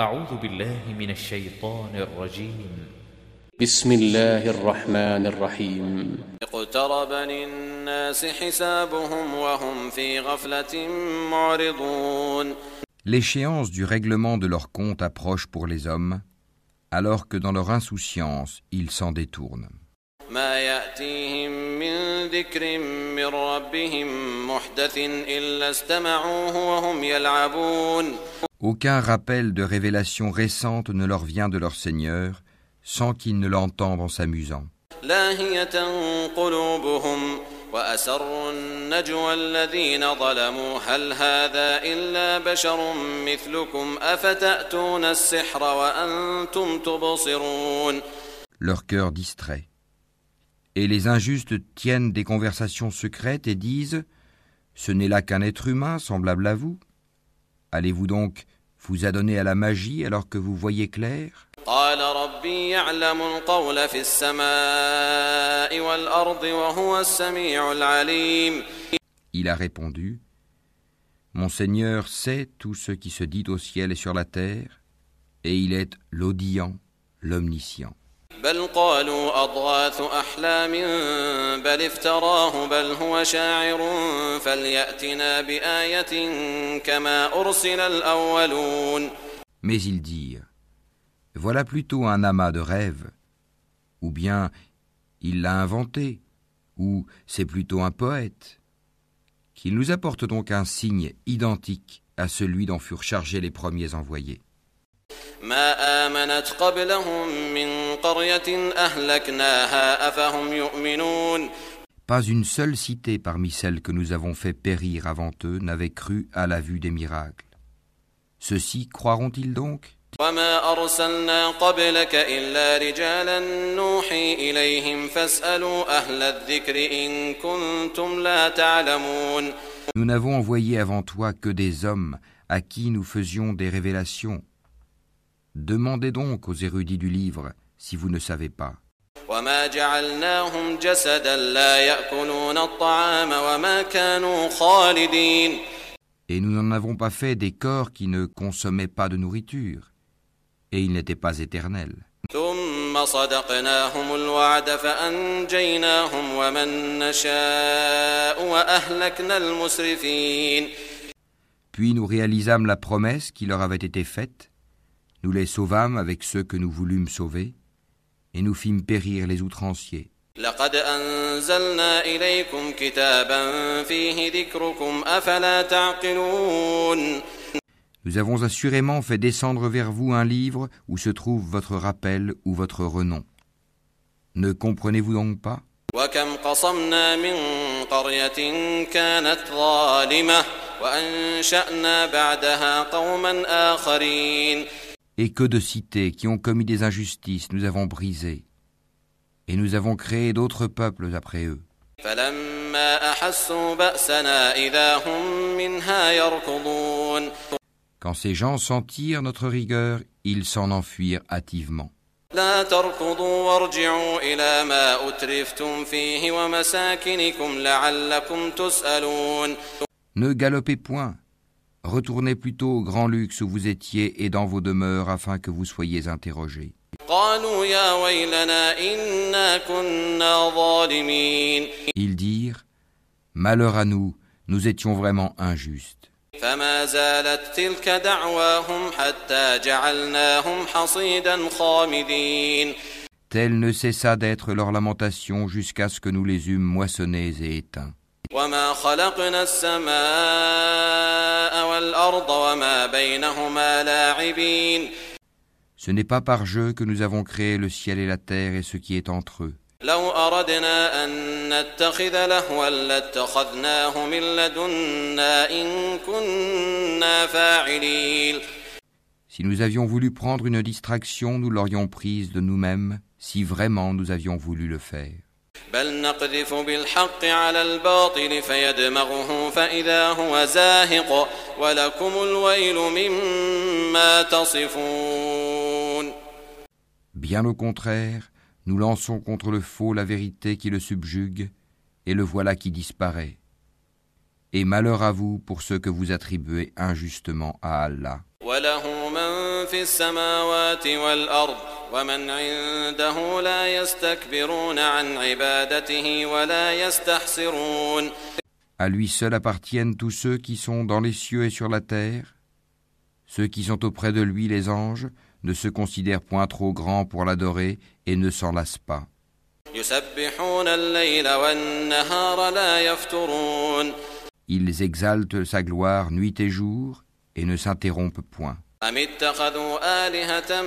أعوذ بالله من الشيطان الرجيم بسم الله الرحمن الرحيم اقترب للناس حسابهم وهم في غفلة معرضون L'échéance du règlement de leur compte approche pour les hommes, alors que dans leur insouciance, ils s'en détournent. ما يأتيهم من ذكر من ربهم محدث إلا استمعوه وهم يلعبون Aucun rappel de révélation récente ne leur vient de leur Seigneur, sans qu'ils ne l'entendent en s'amusant. لاهية قلوبهم وأسروا النجوى الذين ظلموا هل هذا إلا بشر مثلكم أفتأتون السحر وأنتم تبصرون leur cœur distrait. Et les injustes tiennent des conversations secrètes et disent Ce n'est là qu'un être humain semblable à vous. Allez-vous donc vous adonner à la magie alors que vous voyez clair? Il a répondu Mon Seigneur sait tout ce qui se dit au ciel et sur la terre, et il est l'audient, l'omniscient. بل قالوا أضغاث أحلام بل افتراه بل هو شاعر فليأتنا بآية كما أرسل الأولون Mais ils dirent Voilà plutôt un amas de rêves, ou bien il l'a inventé, ou c'est plutôt un poète. Qu'il nous apporte donc un signe identique à celui dont furent chargés les premiers envoyés. ما آمنت قبلهم من قرية أهلكناها أفهم يؤمنون Pas une seule cité parmi celles que nous avons fait périr avant eux n'avait cru à la vue des miracles. Ceux-ci croiront-ils donc وما أرسلنا قبلك إلا رجالا نوحي إليهم فاسألوا أهل الذكر إن كنتم لا تعلمون Nous n'avons envoyé avant toi que des hommes à qui nous faisions des révélations. Demandez donc aux érudits du livre si vous ne savez pas. Et nous n'en avons pas fait des corps qui ne consommaient pas de nourriture, et ils n'étaient pas éternels. Puis nous réalisâmes la promesse qui leur avait été faite, nous les sauvâmes avec ceux que nous voulûmes sauver, et nous fîmes périr les outranciers. لقد أنزلنا إليكم كتابا فيه ذكركم أفلا تعقلون Nous avons assurément fait descendre vers vous un livre où se trouve votre rappel ou votre renom. Ne comprenez-vous donc pas وكم قصمنا من قرية كانت ظالمة وأنشأنا بعدها قوما آخرين Et que de cités qui ont commis des injustices nous avons brisées, et nous avons créé d'autres peuples après eux. Quand ces gens sentirent notre rigueur, ils s'en enfuirent hâtivement. Ne galopez point, Retournez plutôt au grand luxe où vous étiez et dans vos demeures afin que vous soyez interrogés. Ils dirent, Malheur à nous, nous étions vraiment injustes. Telle ne cessa d'être leur lamentation jusqu'à ce que nous les eûmes moissonnés et éteints. وما خلقنا السماء والأرض وما بينهما لاعبين Ce n'est pas par jeu que nous avons créé le ciel et la terre et ce qui est entre eux. لو أردنا أن نتخذ لهوا لاتخذناه من لدنا إن كنا فاعلين Si nous avions voulu prendre une distraction, nous l'aurions prise de nous-mêmes, si vraiment nous avions voulu le faire. بل نقذف بالحق على الباطل فيدمغه فإذا هو زاهق ولكم الويل مما تصفون Bien au contraire, nous lançons contre le faux la vérité qui le subjugue, et le voilà qui disparaît. Et malheur à vous pour ce que vous attribuez injustement à Allah. وله من في السماوات والأرض ومن عنده لا يستكبرون عن عبادته ولا يستحسرون À lui seul appartiennent tous ceux qui sont dans les cieux et sur la terre. Ceux qui sont auprès de lui, les anges, ne se considèrent point trop grands pour l'adorer et ne s'en lassent pas. يسبحون الليل والنهار لا يفترون Ils exaltent sa gloire nuit et jour et ne s'interrompent point. أم اتخذوا آلهة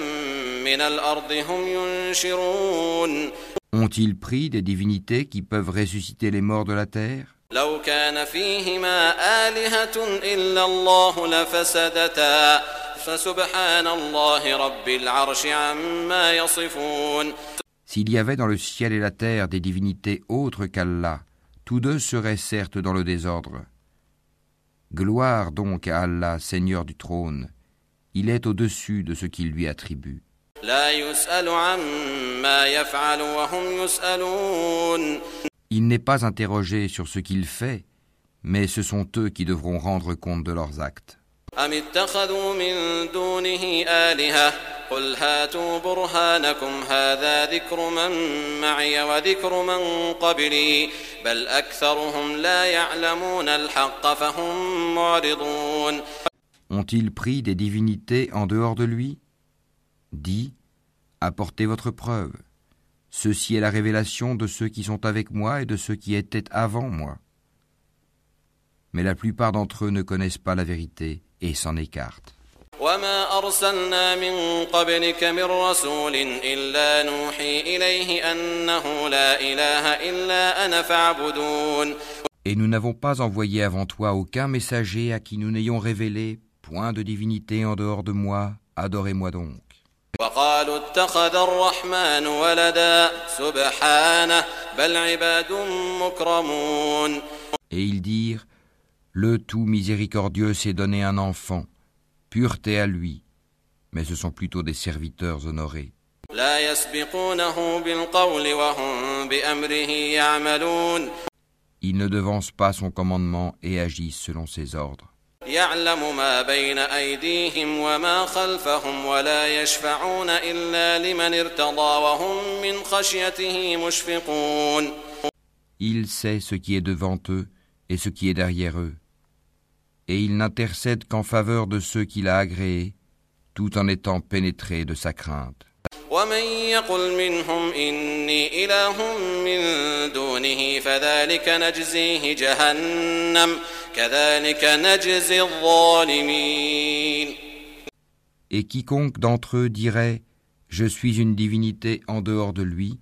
من الأرض هم ينشرون Ont-ils pris des divinités qui peuvent ressusciter les morts de la terre لو كان فيهما آلهة إلا الله لفسدتا فسبحان الله رب العرش عما يصفون S'il y avait dans le ciel et la terre des divinités autres qu'Allah, tous deux seraient certes dans le désordre. Gloire donc à Allah, Seigneur du trône. il est au-dessus de ce qu'il lui attribue. Il n'est pas interrogé sur ce qu'il fait, mais ce sont eux qui devront rendre compte de leurs actes. أم اتخذوا من دونه آلهة قل هاتوا برهانكم هذا ذكر من معي وذكر من قبلي بل أكثرهم لا يعلمون الحق فهم معرضون Ont-ils pris des divinités en dehors de lui Dis, apportez votre preuve. Ceci est la révélation de ceux qui sont avec moi et de ceux qui étaient avant moi. Mais la plupart d'entre eux ne connaissent pas la vérité et s'en écartent. وما أرسلنا من قبلك من رسول إلا نوحي إليه أنه لا إله إلا أنا فاعبدون Et nous n'avons pas envoyé avant toi aucun messager à qui nous n'ayons révélé point de divinité en dehors de moi, adorez-moi donc. Et ils dirent, le tout miséricordieux s'est donné un enfant, pureté à lui, mais ce sont plutôt des serviteurs honorés. Ils ne devancent pas son commandement et agissent selon ses ordres. يعلم ما بين أيديهم وما خلفهم ولا يشفعون إلا لمن ارتضى وهم من خشيته مشفقون Il sait ce qui est devant eux et ce qui est derrière eux. Et il n'intercède qu'en faveur de ceux qu'il a agréés, tout en étant pénétré de sa crainte. ومن يقل منهم إني إله من دونه فذلك نجزيه جهنم كذلك نجزي الظالمين Et quiconque d'entre eux dirait Je suis une divinité en dehors de lui,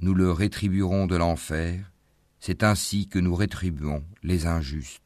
nous le rétribuerons de l'enfer, c'est ainsi que nous rétribuons les injustes.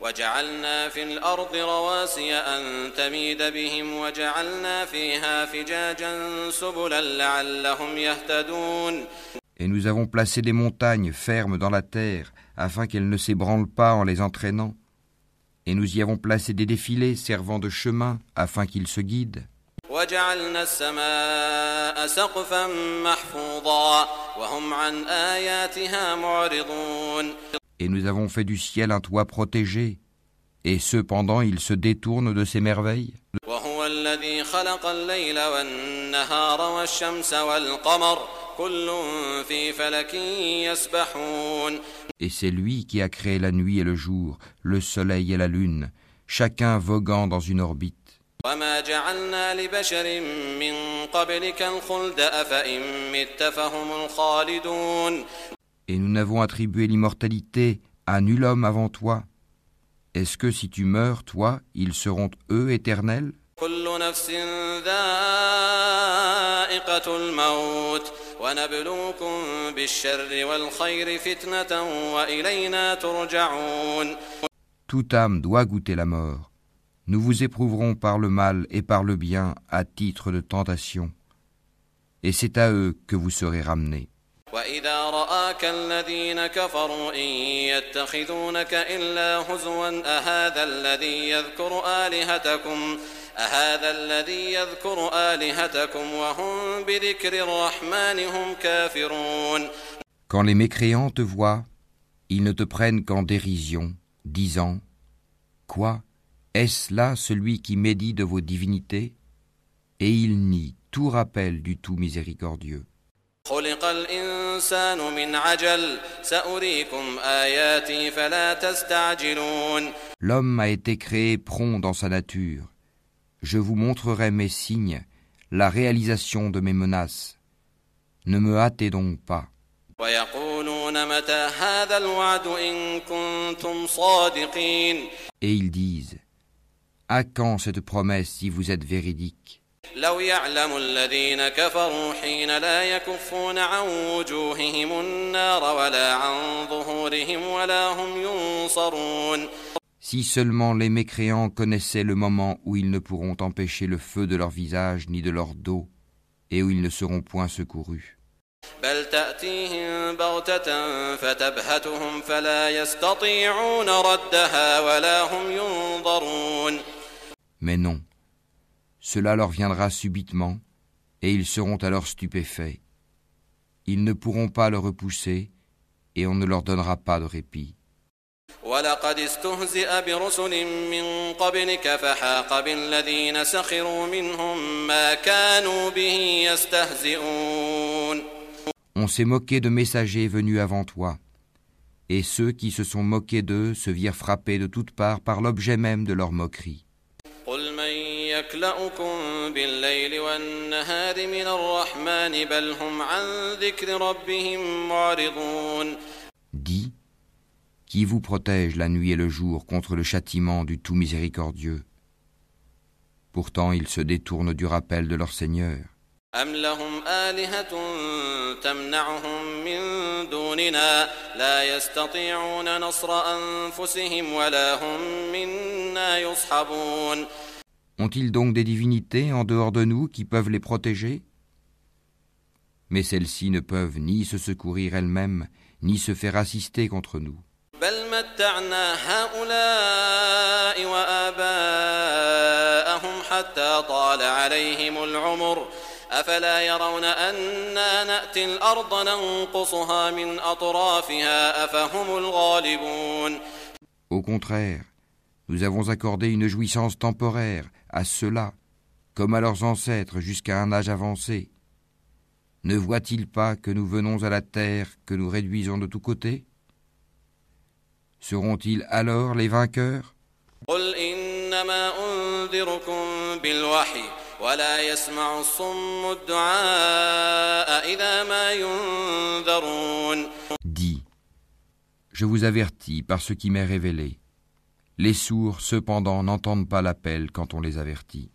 وجعلنا في الأرض رواسي أن تميد بهم وجعلنا فيها فجاجا سبلا لعلهم يهتدون Et nous avons placé des montagnes fermes dans la terre, afin qu'elles ne s'ébranlent pas en les entraînant. Et nous y avons placé des défilés servant de chemin, afin qu'ils se guident. وجعلنا السماء سقفا محفوظا وهم عن آياتها معرضون et nous avons fait du ciel un toit protégé, et cependant ils se détournent de ces merveilles. Et c'est lui qui a créé la nuit et le jour, le soleil et la lune, chacun voguant dans une orbite et nous n'avons attribué l'immortalité à nul homme avant toi. Est-ce que si tu meurs, toi, ils seront eux éternels? Toute âme doit goûter la mort. Nous vous éprouverons par le mal et par le bien à titre de tentation. Et c'est à eux que vous serez ramenés. وإذا رآك الذين كفروا إن يتخذونك إلا هزوا أهذا الذي يذكر آلهتكم أهذا الذي يذكر آلهتكم وهم بذكر الرحمن هم كافرون Quand les mécréants te voient, ils ne te prennent qu'en dérision, disant Quoi Est-ce là celui qui médit de vos divinités Et ils nient tout rappel du tout miséricordieux. خلق الإنسان من عجل سأريكم آياتي فلا تستعجلون L'homme a été créé prompt dans sa nature. Je vous montrerai mes signes, la réalisation de mes menaces. Ne me hâtez donc pas. ويقولون متى هذا الوعد إن كنتم صادقين Et ils disent À quand cette promesse si vous êtes véridique لو يعلم الذين كفروا حين لا يكفون عن وجوههم النار ولا عن ظهورهم ولا هم ينصرون Si seulement les mécréants connaissaient le moment où ils ne pourront empêcher le feu de leur visage ni de leur dos, et où ils ne seront point secourus. بل تأتيهم بغتة فتبهتهم فلا يستطيعون ردها ولا هم ينظرون Mais non, cela leur viendra subitement, et ils seront alors stupéfaits. Ils ne pourront pas le repousser, et on ne leur donnera pas de répit. ولقد استهزئ برسل من قبلك فحاق بالذين سخروا منهم ما كانوا به يستهزئون On s'est moqué de messagers venus avant toi, et ceux qui se sont moqués d'eux se virent frappés de toutes parts par l'objet même de leur moquerie. قل من يكلأكم بالليل والنهار من الرحمن بل هم عن ذكر ربهم معرضون Dis, qui vous protège la nuit et le jour contre le châtiment du tout miséricordieux Pourtant ils se détournent du rappel de leur Seigneur. أم لهم آلهة تمنعهم من دوننا لا يستطيعون نصر أنفسهم ولا هم منا يصحبون Ont-ils donc des divinités en dehors de nous qui peuvent les protéger Mais celles-ci ne peuvent ni se secourir elles-mêmes, ni se faire assister contre nous. بل متعنا هؤلاء وآباءهم حتى طال عليهم العمر أفلا يرون أنا نأتي الأرض ننقصها من أطرافها أفهم الغالبون Au contraire, nous avons accordé une jouissance temporaire à ceux-là, comme à leurs ancêtres jusqu'à un âge avancé. Ne voient-ils pas que nous venons à la terre, que nous réduisons de tous côtés? Seront-ils alors les vainqueurs? Dis, je vous avertis par ce qui m'est révélé. Les sourds, cependant, n'entendent pas l'appel quand on les avertit.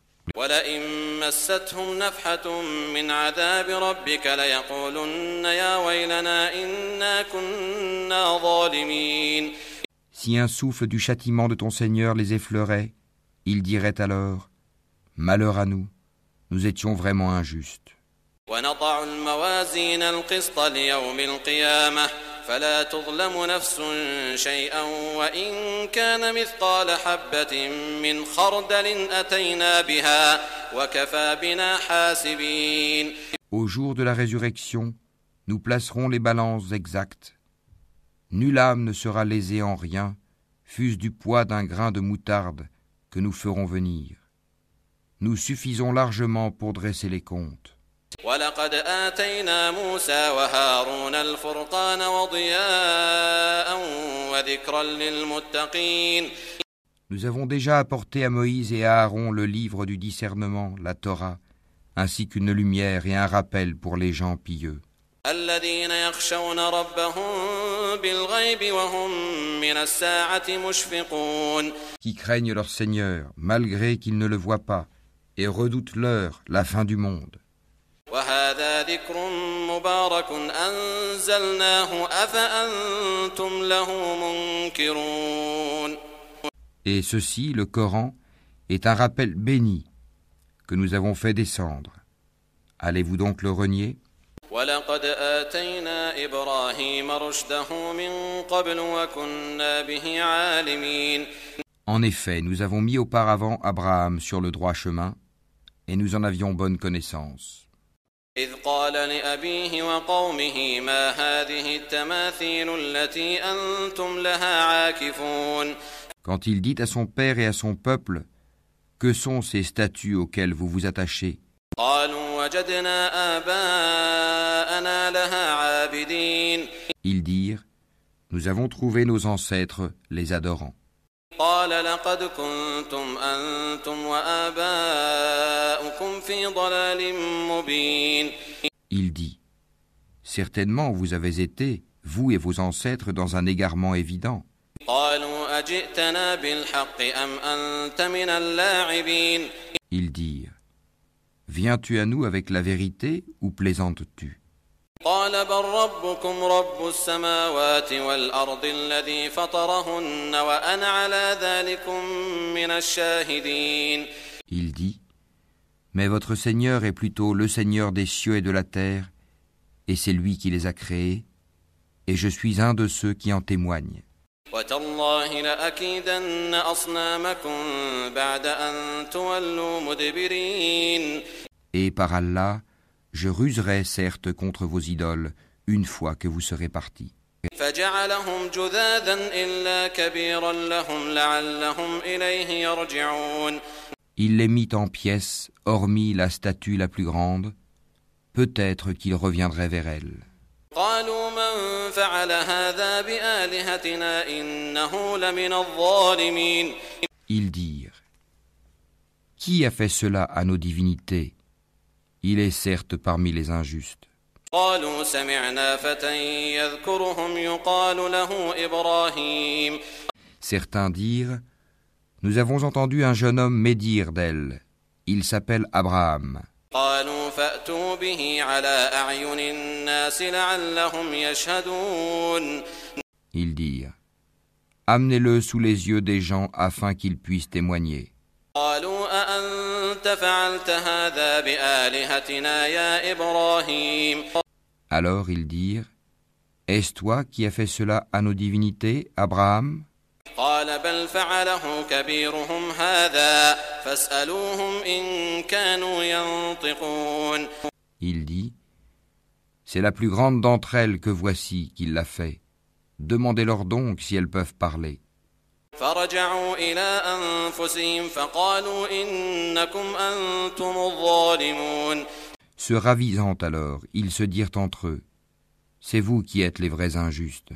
Si un souffle du châtiment de ton Seigneur les effleurait, ils diraient alors Malheur à nous, nous étions vraiment injustes. ونضع الموازين القسط ليوم القيامة فلا تظلم نفس شيئا وإن كان مثقال حبة من خردل أتينا بها وكفى بنا حاسبين Au jour de la résurrection, nous placerons les balances exactes. Nulle âme ne sera lésée en rien, fût-ce du poids d'un grain de moutarde que nous ferons venir. Nous suffisons largement pour dresser les comptes. ولقد آتينا موسى وهارون الفرقان وضياء وذكرا للمتقين Nous avons déjà apporté à Moïse et à Aaron le livre du discernement, la Torah, ainsi qu'une lumière et un rappel pour les gens pieux. الذين يخشون ربهم بالغيب وهم من الساعة مشفقون qui craignent leur Seigneur, malgré qu'ils ne le voient pas, et redoutent l'heure, la fin du monde. وهذا ذكر مبارك أنزلناه أفأنتم له منكرون Et ceci, le Coran, est un rappel béni que nous avons fait descendre. Allez-vous donc le renier ولقد آتينا إبراهيم رشده من قبل وكنا به عالمين En effet, nous avons mis auparavant Abraham sur le droit chemin, et nous en avions bonne connaissance. إذ قال لأبيه وقومه ما هذه التماثيل التي أنتم لها عاكفون Quand il dit à son père et à son peuple, Que sont ces statues auxquelles vous vous attachez قالوا وجدنا آباءنا لها عابدين Ils dirent, Nous avons trouvé nos ancêtres les adorant. قال لقد كنتم أنتم وآباؤكم في ضلال مبين Il dit, Certainement vous avez été, vous et vos ancêtres, dans un égarement évident. قالوا أجئتنا بالحق أم أنت من اللاعبين Ils dirent, Viens-tu à nous avec la vérité ou plaisantes-tu قال بل ربكم رب السماوات والأرض الذي فطرهن وأنا على ذلكم من الشاهدين Il dit, Mais votre Seigneur est plutôt le Seigneur des cieux et de la terre, et c'est lui qui les a créés, et je suis un de ceux qui en témoignent. وتالله لأكيدن أصنامكم بعد أن تولوا مدبرين Et par Allah, je ruserai certes contre vos idoles une fois que vous serez partis. Il les mit en pièces, hormis la statue la plus grande. Peut-être qu'il reviendrait vers elle. Ils dirent Qui a fait cela à nos divinités Il est certes parmi les injustes. قالوا سمعنا فتى يذكرهم يقال له إبراهيم Certains dirent, Nous avons entendu un jeune homme médire d'elle. Il s'appelle Abraham. قالوا فأتوا به على أعين الناس لعلهم يشهدون Ils dirent, Amenez-le sous les yeux des gens afin qu'ils puissent témoigner. قالوا Alors ils dirent Est-ce toi qui as fait cela à nos divinités, Abraham? Il dit C'est la plus grande d'entre elles que voici qui l'a fait. Demandez-leur donc si elles peuvent parler. فرجعوا إلى أنفسهم فقالوا إنكم أنتم الظالمون Se ravisant alors, ils se dirent entre eux, C'est vous qui êtes les vrais injustes.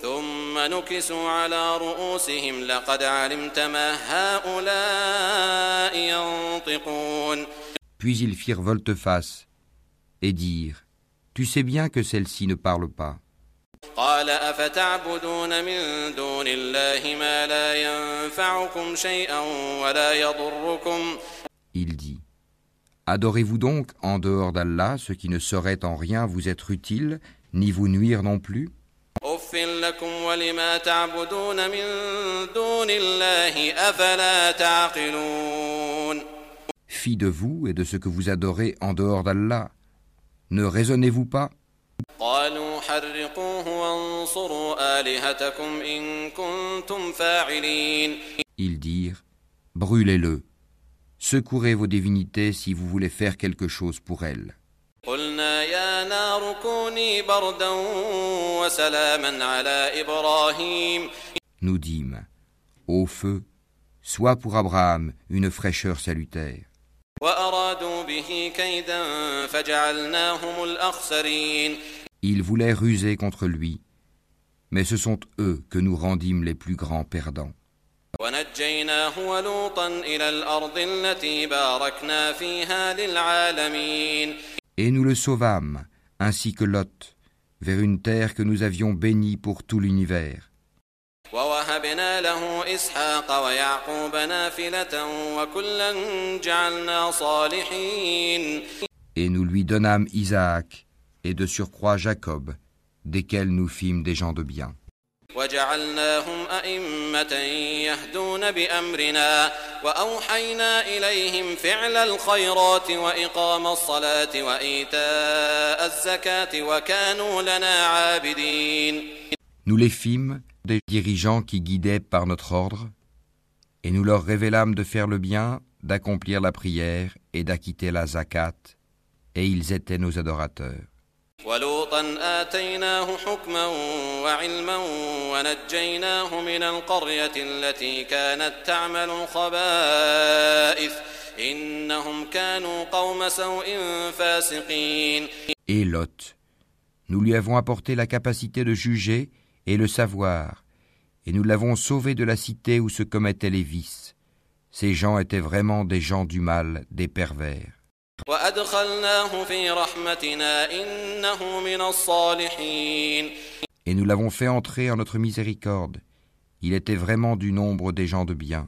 ثم نكسوا على رؤوسهم لقد علمت ما هؤلاء ينطقون Puis ils firent volte-face et dirent, Tu sais bien que celle-ci ne parle pas. قال أفتعبدون من دون الله ما لا ينفعكم شيئا ولا يضركم Il dit, Adorez-vous donc en dehors d'Allah ce qui ne saurait en rien vous être utile, ni vous nuire non plus أف لكم ولما تعبدون من دون الله أفلا تعقلون Fi de vous et de ce que vous adorez en dehors d'Allah. Ne raisonnez-vous pas قالوا حرقوه وانصروا آلهتكم إن كنتم فاعلين Ils dirent, Brûlez-le. Secourez vos divinités si vous voulez faire quelque chose pour elles. قلنا يا نار كوني بردا وسلاما على إبراهيم Nous dîmes, Ô feu, sois pour Abraham une fraîcheur salutaire. Ils voulaient ruser contre lui, mais ce sont eux que nous rendîmes les plus grands perdants. Et nous le sauvâmes, ainsi que Lot, vers une terre que nous avions bénie pour tout l'univers. ووهبنا له إسحاق ويعقوب نافلة وكلا جعلنا صالحين Et nous lui donnâmes Isaac, et de surcroît Jacob, desquels nous fîmes des gens de bien. وجعلناهم أئمة يهدون بأمرنا وأوحينا إليهم فعل الخيرات وإقام الصلاة وإيتاء الزكاة وكانوا لنا عابدين Nous les fîmes des dirigeants qui guidaient par notre ordre, et nous leur révélâmes de faire le bien, d'accomplir la prière et d'acquitter la zakat, et ils étaient nos adorateurs. Et Lot, nous lui avons apporté la capacité de juger et le savoir, et nous l'avons sauvé de la cité où se commettaient les vices. Ces gens étaient vraiment des gens du mal, des pervers. Et nous l'avons fait entrer en notre miséricorde. Il était vraiment du nombre des gens de bien.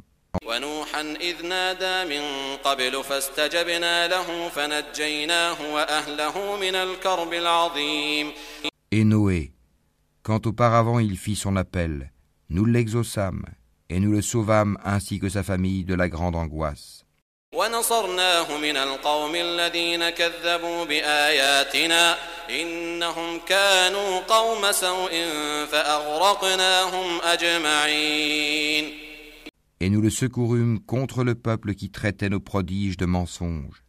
Et Noé, quand auparavant il fit son appel, nous l'exaucâmes et nous le sauvâmes ainsi que sa famille de la grande angoisse. Et nous le secourûmes contre le peuple qui traitait nos prodiges de mensonges.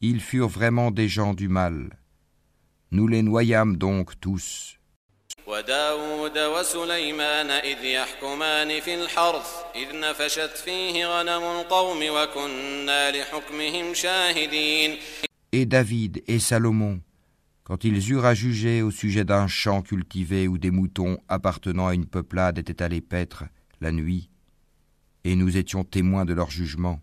Ils furent vraiment des gens du mal. Nous les noyâmes donc tous. وداود وسليمان إذ يحكمان في الحرث إذ نفشت فيه غنم القوم وكنا لحكمهم شاهدين Et David et Salomon, quand ils eurent à juger au sujet d'un champ cultivé où des moutons appartenant à une peuplade étaient allés paître la nuit, et nous étions témoins de leur jugement.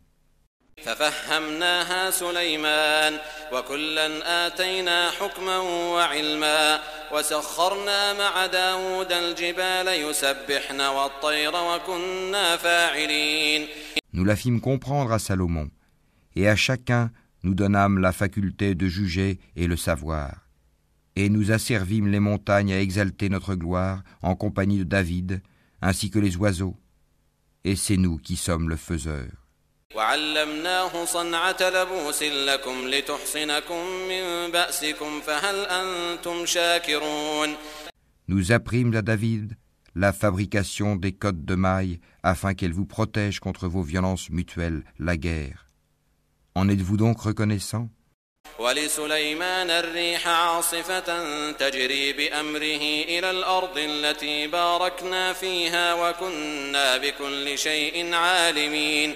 ففهمناها سليمان وكلا آتينا حكما وعلما وسخرنا مع داود الجبال يسبحن والطير وكنا فاعلين Nous la fîmes comprendre à Salomon, et à chacun nous donnâmes la faculté de juger et le savoir. Et nous asservîmes les montagnes à exalter notre gloire en compagnie de David, ainsi que les oiseaux. Et c'est nous qui sommes le faiseur. وعلمناه صنعة لبوس لكم لتحصنكم من بأسكم فهل أنتم شاكرون Nous apprîmes à David la fabrication des cottes de mailles afin qu'elles vous protègent contre vos violences mutuelles, la guerre. En êtes-vous donc reconnaissant ولسليمان الريح عاصفة تجري بأمره إلى الأرض التي باركنا فيها وكنا بكل شيء عالمين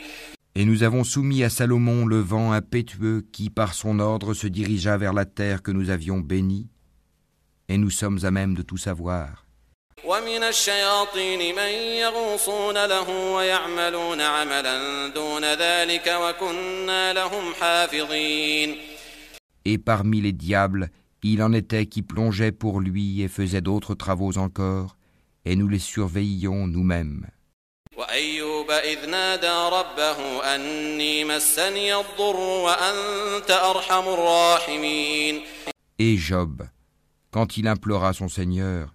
Et nous avons soumis à Salomon le vent impétueux qui, par son ordre, se dirigea vers la terre que nous avions bénie, et nous sommes à même de tout savoir. Et parmi les diables, il en était qui plongeaient pour lui et faisaient d'autres travaux encore, et nous les surveillions nous-mêmes. وأيوب إذ نادى ربه أني مسني الضر وأنت أرحم الراحمين Et Job, quand il implora son Seigneur,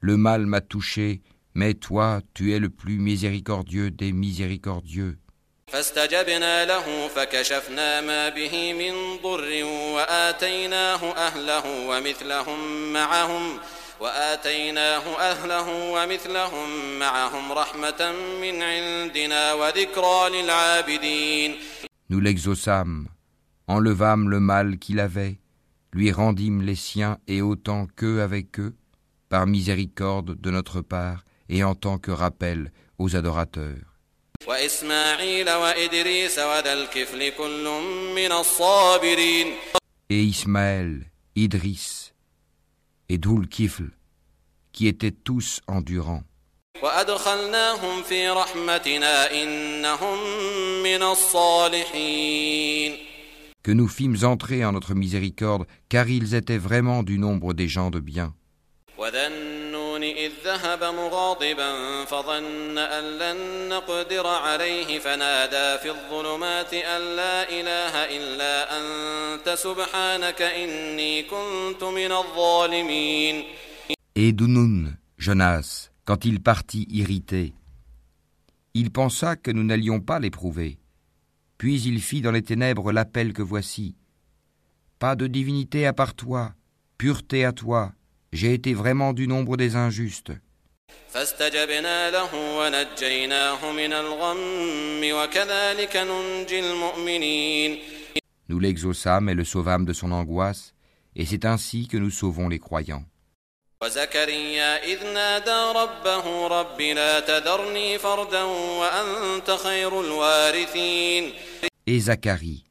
Le mal m'a touché, mais toi, tu es le plus miséricordieux des miséricordieux. فاستجبنا له فكشفنا ما به من ضر وآتيناه أهله ومثلهم معهم وآتيناه أهله ومثلهم معهم رحمة من عندنا وذكرى للعابدين Nous l'exaucâmes, enlevâmes le mal qu'il avait, lui rendîmes les siens et autant qu'eux avec eux, par miséricorde de notre part et en tant que rappel aux adorateurs. وإسماعيل وإدريس وذا الكفل كل من الصابرين Et Ismaël, Idris et Doul Kifl, qui étaient tous endurants. Que nous fîmes entrer en notre miséricorde, car ils étaient vraiment du nombre des gens de bien. وذا النون إذ ذهب مغاضبا فظن أن لن نقدر عليه فنادى في الظلمات أن لا إله إلا أنت سبحانك إني كنت من الظالمين Et Dunun, Jonas, Quand il partit irrité, il pensa que nous n'allions pas l'éprouver. Puis il fit dans les ténèbres l'appel que voici. Pas de divinité à part toi, pureté à toi, j'ai été vraiment du nombre des injustes. Nous l'exauçâmes et le sauvâmes de son angoisse, et c'est ainsi que nous sauvons les croyants. Et Zacharie,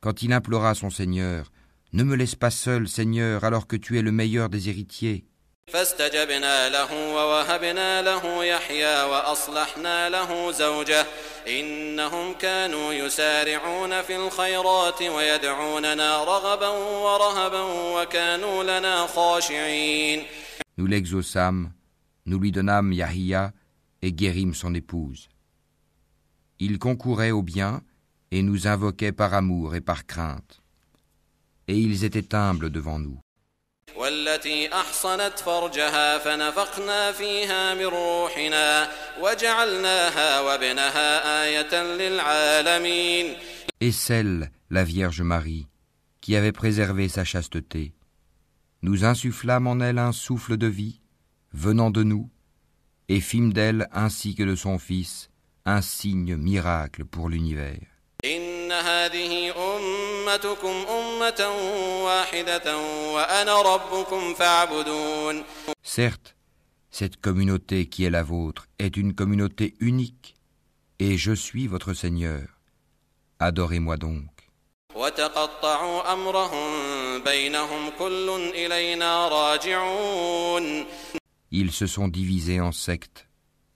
quand il implora son Seigneur, Ne me laisse pas seul, Seigneur, alors que tu es le meilleur des héritiers. فاستجبنا له ووهبنا له يحيى وأصلحنا له زوجه إنهم كانوا يسارعون في الخيرات ويدعوننا رغبا ورهبا وكانوا لنا خاشعين Nous l'exaucâmes, nous lui donnâmes Yahia et guérîmes son épouse. Il concourait au bien et nous invoquait par amour et par crainte. Et ils étaient humbles devant nous. والتي أحصنت فرجها فنفخنا فيها من روحنا وجعلناها وابنها آية للعالمين Et celle, la Vierge Marie, qui avait préservé sa chasteté, nous insufflâmes en elle un souffle de vie, venant de nous, et fîmes d'elle ainsi que de son Fils un signe miracle pour l'univers. إن هذه أمتكم أمة واحدة وأنا ربكم فاعبدون Certes, cette communauté qui est la vôtre est une communauté unique, et je suis votre Seigneur. Adorez-moi donc. وتقطعوا أمرهم بينهم كل إلينا راجعون Ils se sont divisés en sectes,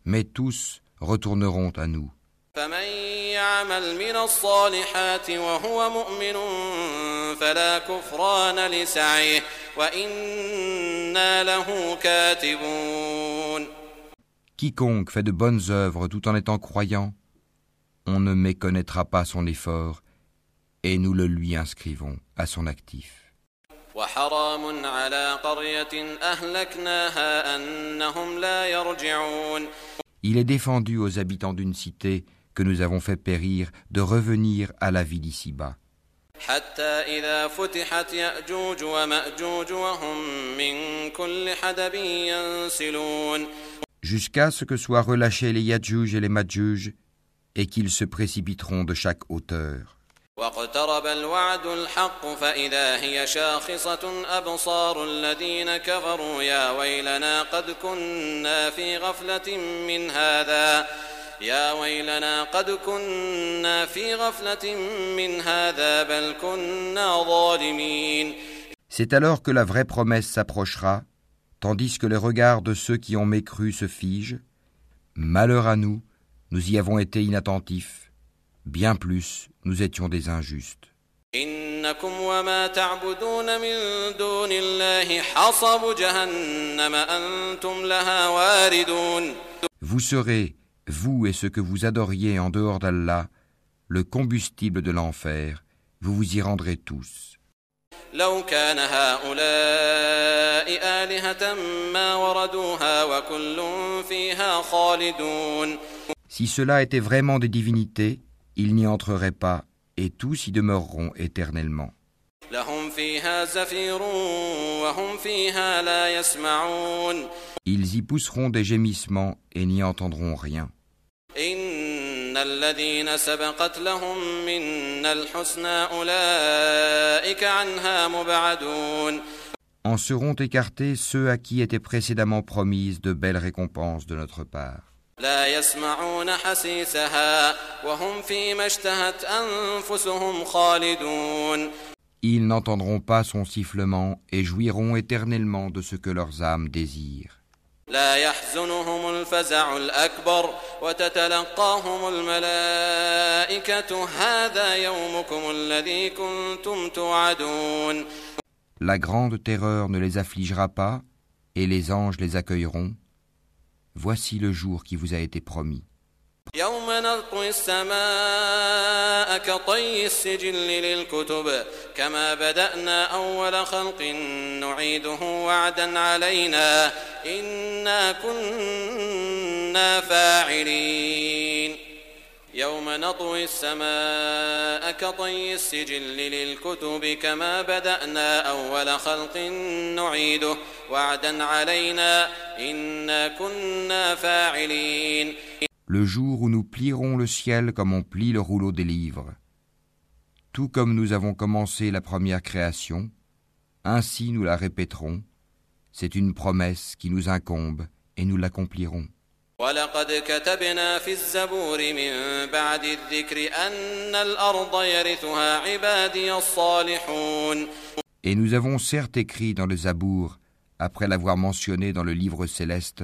mais tous retourneront à nous. فمن يعمل من الصالحات وهو مؤمن فلا كفران لسعيه وإنا له كاتبون Quiconque fait de bonnes œuvres tout en étant croyant, on ne méconnaîtra pas son effort, et nous le lui inscrivons à son actif. وحرام على قرية أهلكناها أنهم لا يرجعون Il est défendu aux habitants d'une cité que nous avons fait périr de revenir à la vie d'ici-bas. Jusqu'à ce que soient relâchés les Yadjuj et les Madjuj et qu'ils se précipiteront de chaque hauteur. يا ويلنا قد كنا في غفلة من هذا بل كنا ظالمين C'est alors que la vraie promesse s'approchera, tandis que les regards de ceux qui ont mécru se figent. Malheur à nous, nous y avons été inattentifs. Bien plus, nous étions des injustes. إنكم وما تعبدون من دون الله حصب جهنم أنتم لها واردون Vous serez, vous et ce que vous adoriez en dehors d'Allah, le combustible de l'enfer, vous vous y rendrez tous. Si cela était vraiment des divinités, ils n'y entreraient pas, et tous y demeureront éternellement. Ils y pousseront des gémissements et n'y entendront rien. إن الذين سبقت لهم منا الحسنى أولئك عنها مبعدون En seront écartés ceux à qui étaient précédemment promises de belles récompenses de notre part. لا يسمعون حسيسها وهم فيما اشتهت أنفسهم خالدون Ils n'entendront pas son sifflement et jouiront éternellement de ce que leurs âmes désirent. لا يحزنهم الفزع الأكبر وتتلقاهم الملائكة هذا يومكم الذي كنتم توعدون La grande terreur ne les affligera pas, et les anges les accueilleront. Voici le jour qui vous a été promis. يوم نطوي السماء كطي السجل للكتب كما بدأنا أول خلق نعيده وعدا علينا إنا كنا فاعلين يوم نطوي السماء كطي السجل للكتب كما بدأنا أول خلق نعيده وعدا علينا إنا كنا فاعلين Le jour où nous plierons le ciel comme on plie le rouleau des livres. Tout comme nous avons commencé la première création, ainsi nous la répéterons. C'est une promesse qui nous incombe et nous l'accomplirons. ولقد كتبنا في الزبور من بعد الذكر أن الأرض يرثها عبادي الصالحون Et nous avons certes écrit dans le Zabour, après l'avoir mentionné dans le livre céleste,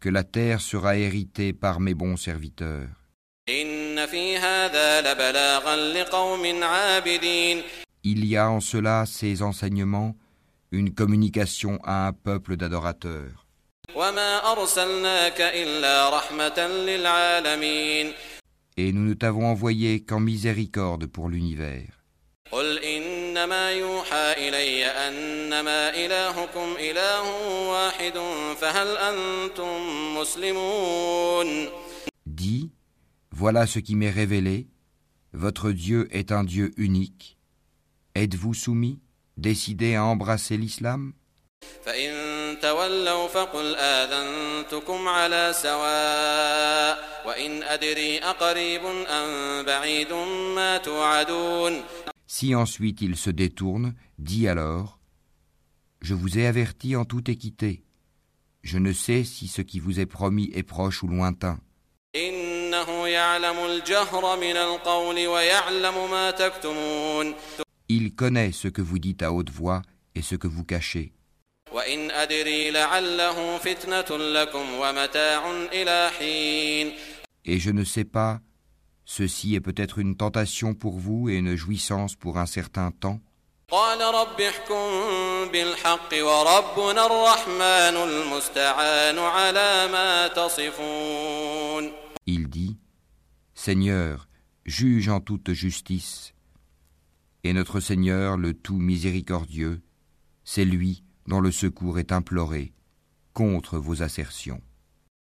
que la terre sera héritée par mes bons serviteurs. إن في هذا لبلاغا لقوم عابدين Il y a en cela ces enseignements, une communication à un peuple d'adorateurs. وما أرسلناك إلا رحمة للعالمين Et nous ne t'avons envoyé qu'en miséricorde pour l'univers. قل إنما يوحى إلي أنما إلهكم إله واحد فهل أنتم مسلمون Dis, voilà ce qui m'est révélé, votre Dieu est un Dieu unique. Êtes-vous soumis, décidés à embrasser l'islam فإن تولوا فقل آذنتكم على سواء وإن أدري أقريب أم بعيد ما توعدون Si ensuite ils se détournent, dis alors, Je vous ai averti en toute équité. Je ne sais si ce qui vous est promis est proche ou lointain. إنه يعلم الجهر من القول ويعلم ما تكتمون Il connaît ce que vous dites à haute voix et ce que vous cachez. وإن أدري لعله فتنة لكم ومتاع إلى حين Et je ne sais pas, ceci est peut-être une tentation pour vous et une jouissance pour un certain temps. قال رب احكم بالحق وربنا الرحمن المستعان على ما تصفون Il dit, Seigneur, juge en toute justice. Et notre Seigneur, le tout miséricordieux, c'est lui dont le secours est imploré contre vos assertions.